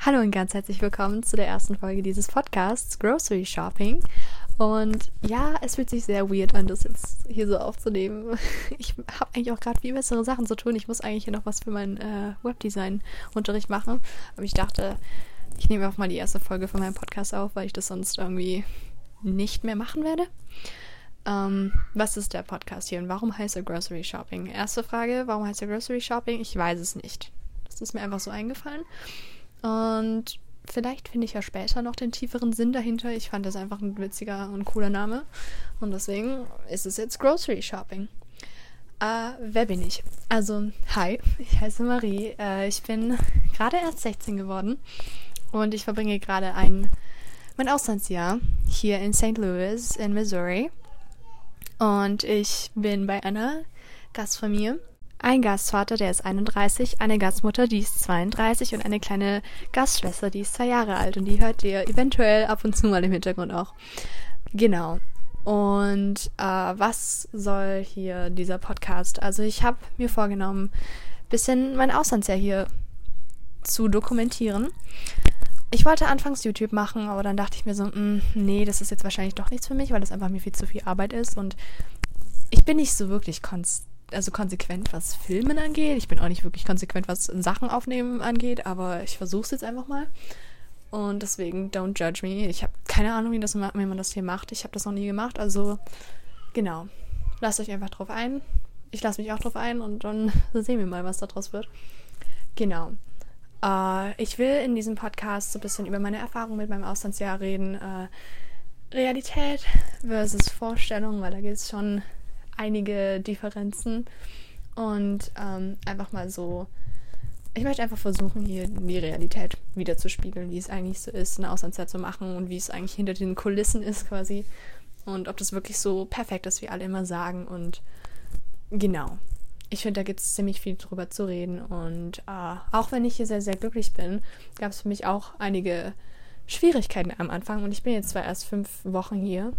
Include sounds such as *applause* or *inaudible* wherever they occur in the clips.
Hallo und ganz herzlich willkommen zu der ersten Folge dieses Podcasts Grocery Shopping. Und ja, es fühlt sich sehr weird an, das jetzt hier so aufzunehmen. *laughs* Ich habe eigentlich auch gerade viel bessere Sachen zu tun. Ich muss eigentlich hier noch was für meinen äh, Webdesign-Unterricht machen. Aber ich dachte, ich nehme auch mal die erste Folge von meinem Podcast auf, weil ich das sonst irgendwie nicht mehr machen werde. Ähm, was ist der Podcast hier und warum heißt er Grocery Shopping? Erste Frage, warum heißt er Grocery Shopping? Ich weiß es nicht. Das ist mir einfach so eingefallen. Und vielleicht finde ich ja später noch den tieferen Sinn dahinter. Ich fand das einfach ein witziger und cooler Name. Und deswegen ist es jetzt Grocery Shopping. Äh, wer bin ich? Also, hi, ich heiße Marie. Äh, ich bin gerade erst 16 geworden und ich verbringe gerade ein mein Auslandsjahr hier in St. Louis in Missouri. Und ich bin bei einer Gastfamilie ein Gastvater, der ist 31, eine Gastmutter, die ist 32 und eine kleine Gastschwester, die ist zwei Jahre alt und die hört ihr eventuell ab und zu mal im Hintergrund auch. Genau. Und äh, was soll hier dieser Podcast? Also ich habe mir vorgenommen, bisschen mein Auslandsjahr hier zu dokumentieren. Ich wollte anfangs YouTube machen, aber dann dachte ich mir so, mh, mm, nee, das ist jetzt wahrscheinlich doch nichts für mich, weil das einfach mir viel zu viel Arbeit ist und ich bin nicht so wirklich konstant also konsequent, was Filmen angeht. Ich bin auch nicht wirklich konsequent, was Sachen aufnehmen angeht, aber ich versuche es jetzt einfach mal. Und deswegen, don't judge me. Ich habe keine Ahnung, wie, das, wie man das hier macht. Ich habe das noch nie gemacht. Also, genau. Lasst euch einfach drauf ein. Ich lasse mich auch drauf ein und dann *laughs* sehen wir mal, was daraus wird. Genau. Uh, ich will in diesem Podcast so ein bisschen über meine Erfahrungen mit meinem Auslandsjahr reden. Uh, Realität versus Vorstellung, weil da geht es schon einige Differenzen und ähm, einfach mal so. Ich möchte einfach versuchen, hier die Realität wiederzuspiegeln, wie es eigentlich so ist, eine Auslandszeit zu machen und wie es eigentlich hinter den Kulissen ist quasi. Und ob das wirklich so perfekt ist, wie alle immer sagen. Und genau. Ich finde, da gibt es ziemlich viel drüber zu reden. Und äh, auch wenn ich hier sehr, sehr glücklich bin, gab es für mich auch einige Schwierigkeiten am Anfang. Und ich bin jetzt zwar erst fünf Wochen hier,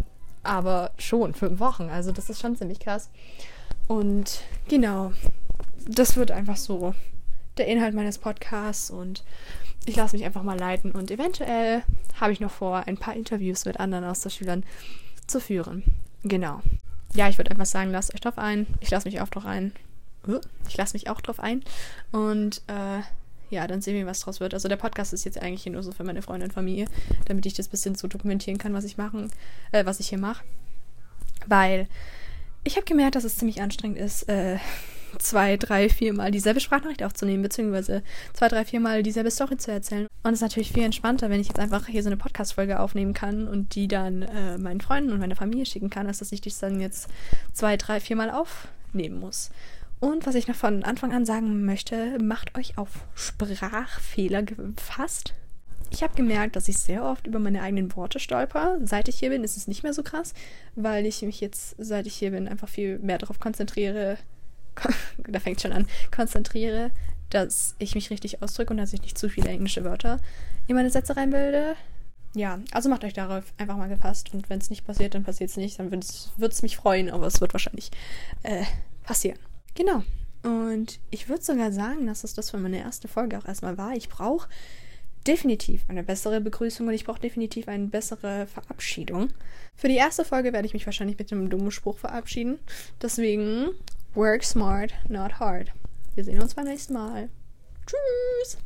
aber schon fünf Wochen. Also das ist schon ziemlich krass. Und genau, das wird einfach so der Inhalt meines Podcasts und ich lasse mich einfach mal leiten und eventuell habe ich noch vor, ein paar Interviews mit anderen Austauschschülern zu führen. Genau. Ja, ich würde einfach sagen, lasst euch drauf ein. Ich lasse mich auch drauf ein. Ich lasse mich auch drauf ein. Und äh, ja, dann sehen wir, was draus wird. Also der Podcast ist jetzt eigentlich nur so für meine Freunde und Familie, damit ich das bisschen so dokumentieren kann, was ich machen, äh, was ich hier mache. Weil ich habe gemerkt, dass es ziemlich anstrengend ist, äh, zwei, drei, vier Mal dieselbe Sprachnachricht aufzunehmen, beziehungsweise zwei, drei, vier Mal dieselbe Story zu erzählen. Und es ist natürlich viel entspannter, wenn ich jetzt einfach hier so eine Podcast-Folge aufnehmen kann und die dann äh, meinen Freunden und meiner Familie schicken kann, als dass ich das dann jetzt zwei, drei, vier Mal aufnehmen muss. Und was ich noch von Anfang an sagen möchte, macht euch auf Sprachfehler gefasst. Ich habe gemerkt, dass ich sehr oft über meine eigenen Worte stolper. Seit ich hier bin, ist es nicht mehr so krass, weil ich mich jetzt, seit ich hier bin, einfach viel mehr darauf konzentriere. *laughs* da fängt schon an, konzentriere, dass ich mich richtig ausdrücke und dass ich nicht zu viele englische Wörter in meine Sätze reinbilde. Ja, also macht euch darauf einfach mal gefasst und wenn es nicht passiert, dann passiert es nicht. Dann würde es mich freuen, aber es wird wahrscheinlich äh, passieren. Genau. Und ich würde sogar sagen, dass es das für meine erste Folge auch erstmal war. Ich brauche definitiv eine bessere Begrüßung und ich brauche definitiv eine bessere Verabschiedung. Für die erste Folge werde ich mich wahrscheinlich mit einem dummen Spruch verabschieden. Deswegen, work smart, not hard. Wir sehen uns beim nächsten Mal. Tschüss!